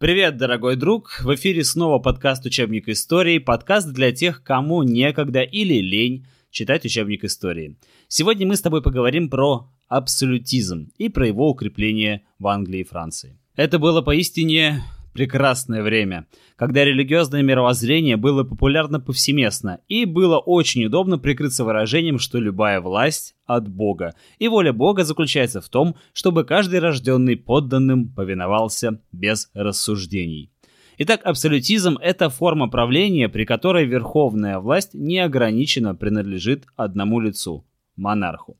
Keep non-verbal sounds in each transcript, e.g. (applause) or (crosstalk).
Привет, дорогой друг! В эфире снова подкаст «Учебник истории», подкаст для тех, кому некогда или лень читать учебник истории. Сегодня мы с тобой поговорим про абсолютизм и про его укрепление в Англии и Франции. Это было поистине прекрасное время, когда религиозное мировоззрение было популярно повсеместно, и было очень удобно прикрыться выражением, что любая власть от Бога, и воля Бога заключается в том, чтобы каждый рожденный подданным повиновался без рассуждений. Итак, абсолютизм – это форма правления, при которой верховная власть неограниченно принадлежит одному лицу – монарху.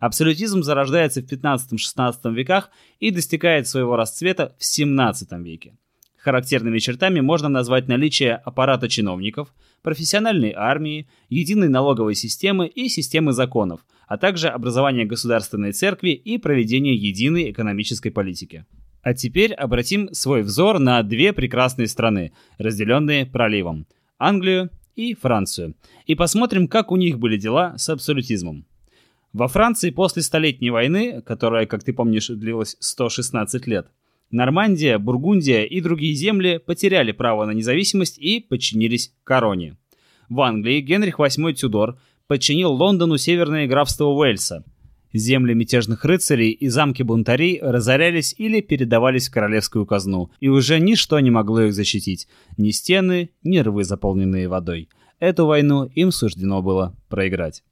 Абсолютизм зарождается в 15-16 веках и достигает своего расцвета в 17 веке. Характерными чертами можно назвать наличие аппарата чиновников, профессиональной армии, единой налоговой системы и системы законов, а также образование государственной церкви и проведение единой экономической политики. А теперь обратим свой взор на две прекрасные страны, разделенные проливом – Англию и Францию, и посмотрим, как у них были дела с абсолютизмом. Во Франции после Столетней войны, которая, как ты помнишь, длилась 116 лет, Нормандия, Бургундия и другие земли потеряли право на независимость и подчинились короне. В Англии Генрих VIII Тюдор подчинил Лондону северное графство Уэльса. Земли мятежных рыцарей и замки бунтарей разорялись или передавались в королевскую казну, и уже ничто не могло их защитить, ни стены, ни рвы, заполненные водой. Эту войну им суждено было проиграть.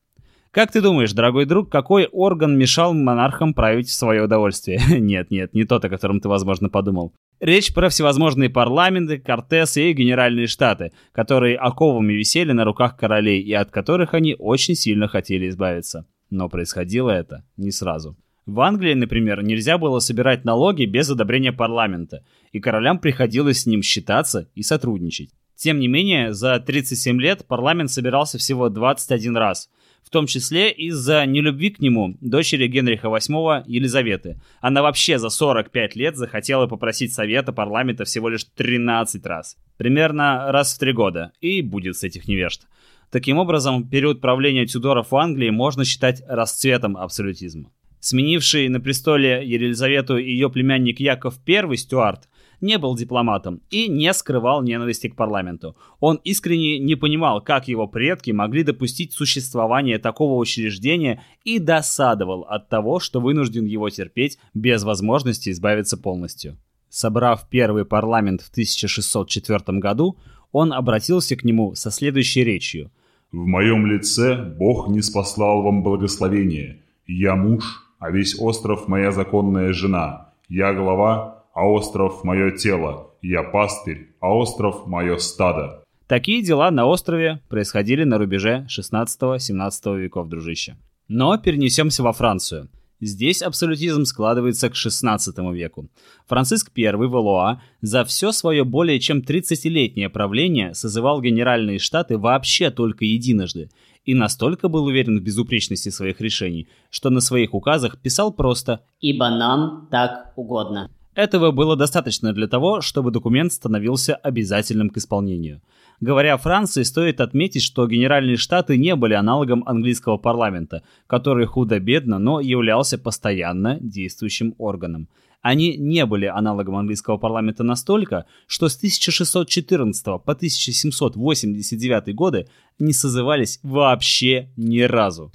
Как ты думаешь, дорогой друг, какой орган мешал монархам править в свое удовольствие? (laughs) нет, нет, не тот, о котором ты, возможно, подумал. Речь про всевозможные парламенты, кортесы и генеральные штаты, которые оковами висели на руках королей и от которых они очень сильно хотели избавиться. Но происходило это не сразу. В Англии, например, нельзя было собирать налоги без одобрения парламента, и королям приходилось с ним считаться и сотрудничать. Тем не менее, за 37 лет парламент собирался всего 21 раз – в том числе из-за нелюбви к нему дочери Генриха VIII Елизаветы. Она вообще за 45 лет захотела попросить совета парламента всего лишь 13 раз. Примерно раз в три года. И будет с этих невежд. Таким образом, период правления Тюдоров в Англии можно считать расцветом абсолютизма. Сменивший на престоле Елизавету и ее племянник Яков I Стюарт не был дипломатом и не скрывал ненависти к парламенту. Он искренне не понимал, как его предки могли допустить существование такого учреждения и досадовал от того, что вынужден его терпеть без возможности избавиться полностью. Собрав первый парламент в 1604 году, он обратился к нему со следующей речью. «В моем лице Бог не спаслал вам благословение. Я муж, а весь остров моя законная жена. Я глава, а остров – мое тело, я пастырь, а остров – мое стадо». Такие дела на острове происходили на рубеже 16-17 веков, дружище. Но перенесемся во Францию. Здесь абсолютизм складывается к 16 веку. Франциск I Валуа за все свое более чем 30-летнее правление созывал генеральные штаты вообще только единожды и настолько был уверен в безупречности своих решений, что на своих указах писал просто «Ибо нам так угодно». Этого было достаточно для того, чтобы документ становился обязательным к исполнению. Говоря о Франции, стоит отметить, что Генеральные Штаты не были аналогом английского парламента, который худо-бедно, но являлся постоянно действующим органом. Они не были аналогом английского парламента настолько, что с 1614 по 1789 годы не созывались вообще ни разу.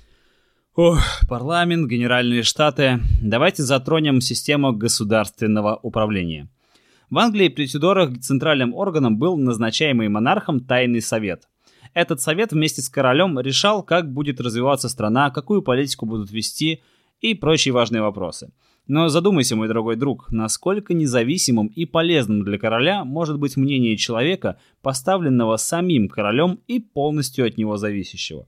Ох, парламент, генеральные штаты. Давайте затронем систему государственного управления. В Англии при Тюдорах центральным органом был назначаемый монархом тайный совет. Этот совет вместе с королем решал, как будет развиваться страна, какую политику будут вести и прочие важные вопросы. Но задумайся, мой дорогой друг, насколько независимым и полезным для короля может быть мнение человека, поставленного самим королем и полностью от него зависящего.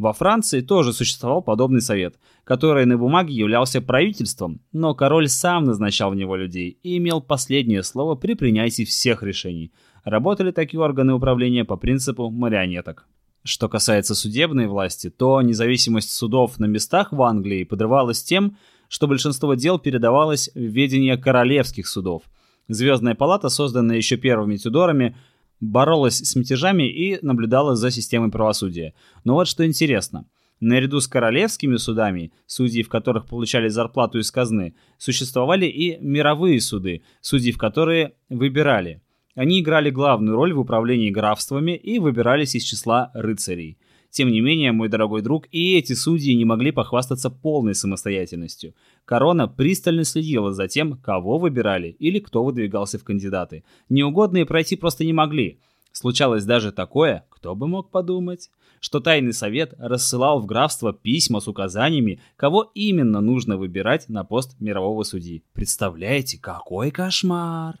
Во Франции тоже существовал подобный совет, который на бумаге являлся правительством, но король сам назначал в него людей и имел последнее слово при принятии всех решений. Работали такие органы управления по принципу марионеток. Что касается судебной власти, то независимость судов на местах в Англии подрывалась тем, что большинство дел передавалось в ведение королевских судов. Звездная палата, созданная еще первыми Тюдорами, боролась с мятежами и наблюдала за системой правосудия. Но вот что интересно. Наряду с королевскими судами, судьи в которых получали зарплату из казны, существовали и мировые суды, судьи в которые выбирали. Они играли главную роль в управлении графствами и выбирались из числа рыцарей. Тем не менее, мой дорогой друг, и эти судьи не могли похвастаться полной самостоятельностью. Корона пристально следила за тем, кого выбирали или кто выдвигался в кандидаты. Неугодные пройти просто не могли. Случалось даже такое, кто бы мог подумать, что тайный совет рассылал в графство письма с указаниями, кого именно нужно выбирать на пост мирового судьи. Представляете, какой кошмар!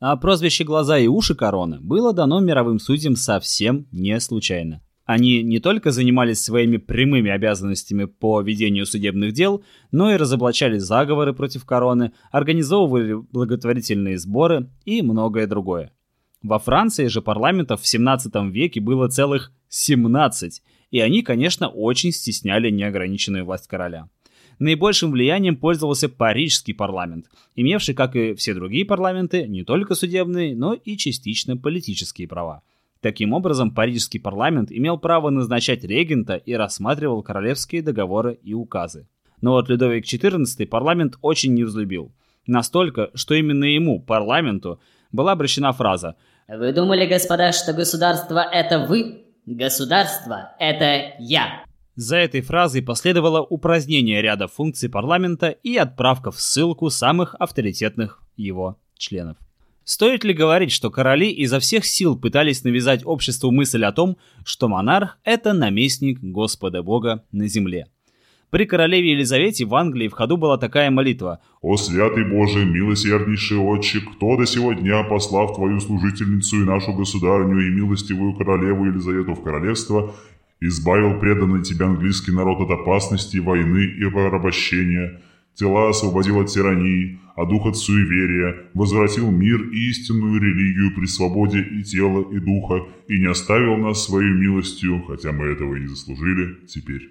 А прозвище «Глаза и уши короны» было дано мировым судьям совсем не случайно. Они не только занимались своими прямыми обязанностями по ведению судебных дел, но и разоблачали заговоры против короны, организовывали благотворительные сборы и многое другое. Во Франции же парламентов в 17 веке было целых 17, и они, конечно, очень стесняли неограниченную власть короля. Наибольшим влиянием пользовался парижский парламент, имевший, как и все другие парламенты, не только судебные, но и частично политические права. Таким образом, парижский парламент имел право назначать регента и рассматривал королевские договоры и указы. Но вот Людовик XIV парламент очень не взлюбил. Настолько, что именно ему, парламенту, была обращена фраза «Вы думали, господа, что государство – это вы? Государство – это я!» За этой фразой последовало упразднение ряда функций парламента и отправка в ссылку самых авторитетных его членов. Стоит ли говорить, что короли изо всех сил пытались навязать обществу мысль о том, что монарх – это наместник Господа Бога на земле? При королеве Елизавете в Англии в ходу была такая молитва «О святый Боже, милосерднейший отче, кто до сего дня, послав твою служительницу и нашу государню и милостивую королеву Елизавету в королевство, избавил преданный тебе английский народ от опасности, войны и порабощения, тела освободил от тирании, а дух от суеверия, возвратил мир и истинную религию при свободе и тела, и духа, и не оставил нас своей милостью, хотя мы этого и не заслужили теперь.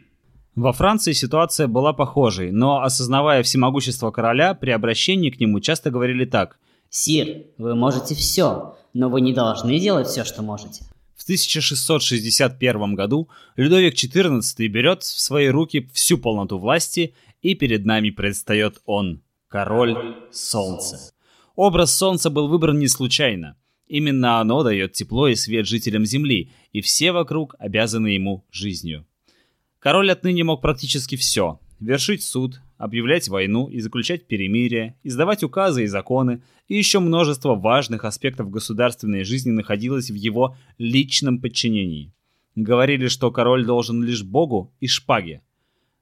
Во Франции ситуация была похожей, но, осознавая всемогущество короля, при обращении к нему часто говорили так. «Сир, вы можете все, но вы не должны делать все, что можете». В 1661 году Людовик XIV берет в свои руки всю полноту власти, и перед нами предстает он, Король Солнца. Образ Солнца был выбран не случайно. Именно оно дает тепло и свет жителям Земли, и все вокруг обязаны ему жизнью. Король отныне мог практически все – вершить суд, объявлять войну и заключать перемирие, издавать указы и законы, и еще множество важных аспектов государственной жизни находилось в его личном подчинении. Говорили, что король должен лишь Богу и шпаге.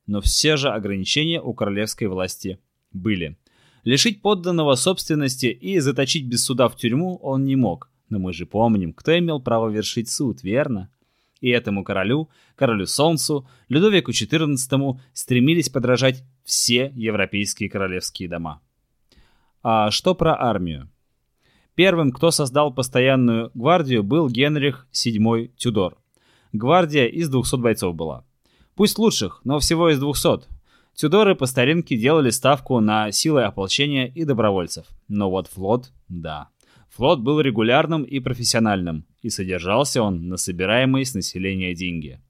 Но все же ограничения у королевской власти были. Лишить подданного собственности и заточить без суда в тюрьму он не мог. Но мы же помним, кто имел право вершить суд, верно? И этому королю, королю Солнцу, Людовику XIV стремились подражать все европейские королевские дома. А что про армию? Первым, кто создал постоянную гвардию, был Генрих VII Тюдор. Гвардия из 200 бойцов была. Пусть лучших, но всего из 200. Тюдоры по старинке делали ставку на силы ополчения и добровольцев. Но вот флот, да. Флот был регулярным и профессиональным, и содержался он на собираемые с населения деньги.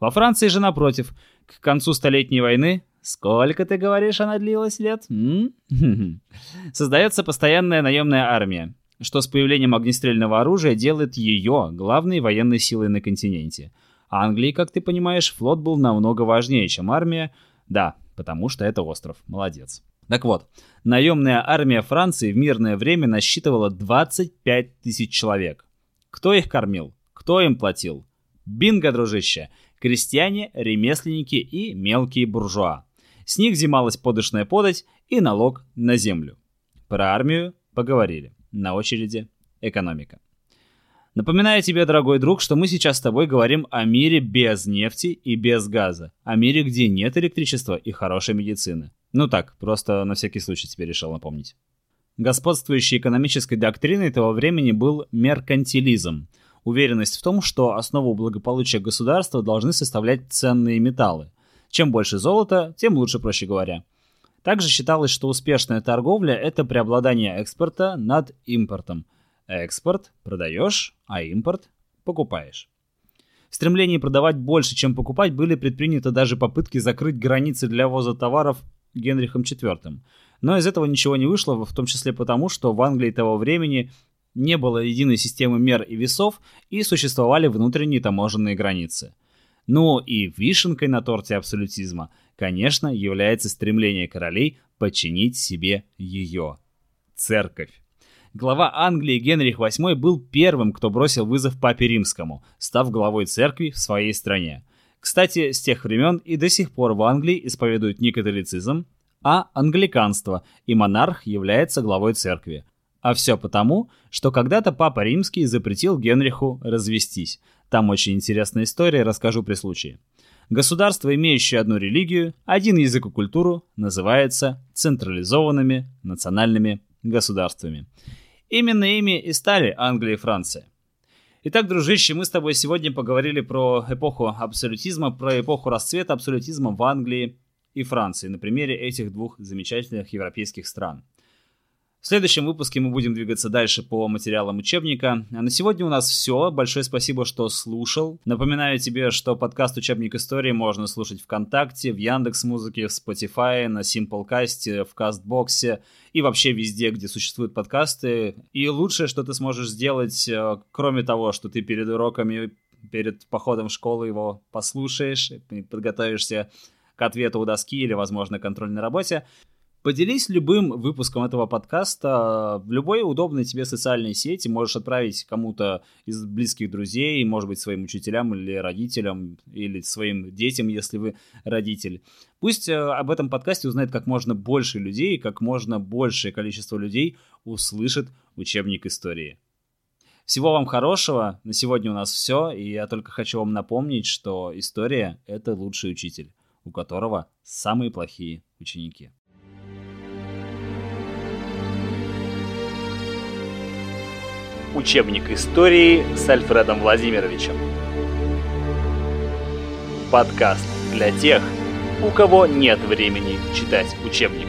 Во Франции же, напротив, к концу Столетней войны Сколько, ты говоришь, она длилась лет? (laughs) Создается постоянная наемная армия, что с появлением огнестрельного оружия делает ее главной военной силой на континенте. Англии, как ты понимаешь, флот был намного важнее, чем армия, да, потому что это остров. Молодец. Так вот, наемная армия Франции в мирное время насчитывала 25 тысяч человек. Кто их кормил? Кто им платил? Бинго, дружище! Крестьяне, ремесленники и мелкие буржуа. С них взималась подышная подать и налог на землю. Про армию поговорили. На очереди экономика. Напоминаю тебе, дорогой друг, что мы сейчас с тобой говорим о мире без нефти и без газа. О мире, где нет электричества и хорошей медицины. Ну так, просто на всякий случай тебе решил напомнить. Господствующей экономической доктриной того времени был меркантилизм. Уверенность в том, что основу благополучия государства должны составлять ценные металлы. Чем больше золота, тем лучше, проще говоря. Также считалось, что успешная торговля – это преобладание экспорта над импортом – Экспорт продаешь, а импорт покупаешь. В стремлении продавать больше, чем покупать, были предприняты даже попытки закрыть границы для ввоза товаров Генрихом IV. Но из этого ничего не вышло, в том числе потому, что в Англии того времени не было единой системы мер и весов и существовали внутренние таможенные границы. Ну и вишенкой на торте абсолютизма, конечно, является стремление королей подчинить себе ее – церковь. Глава Англии Генрих VIII был первым, кто бросил вызов Папе Римскому, став главой церкви в своей стране. Кстати, с тех времен и до сих пор в Англии исповедуют не католицизм, а англиканство, и монарх является главой церкви. А все потому, что когда-то Папа Римский запретил Генриху развестись. Там очень интересная история, расскажу при случае. Государство, имеющее одну религию, один язык и культуру, называется централизованными национальными государствами. Именно ими и стали Англия и Франция. Итак, дружище, мы с тобой сегодня поговорили про эпоху абсолютизма, про эпоху расцвета абсолютизма в Англии и Франции на примере этих двух замечательных европейских стран. В следующем выпуске мы будем двигаться дальше по материалам учебника. А на сегодня у нас все. Большое спасибо, что слушал. Напоминаю тебе, что подкаст «Учебник истории» можно слушать ВКонтакте, в Яндекс Музыке, в Spotify, на Simplecast, в Кастбоксе и вообще везде, где существуют подкасты. И лучшее, что ты сможешь сделать, э, кроме того, что ты перед уроками, перед походом в школу его послушаешь, подготовишься к ответу у доски или, возможно, контрольной работе, Поделись любым выпуском этого подкаста в любой удобной тебе социальной сети. Можешь отправить кому-то из близких друзей, может быть, своим учителям или родителям, или своим детям, если вы родитель. Пусть э, об этом подкасте узнает как можно больше людей, как можно большее количество людей услышит учебник истории. Всего вам хорошего. На сегодня у нас все. И я только хочу вам напомнить, что история — это лучший учитель, у которого самые плохие ученики. Учебник истории с Альфредом Владимировичем. Подкаст для тех, у кого нет времени читать учебник.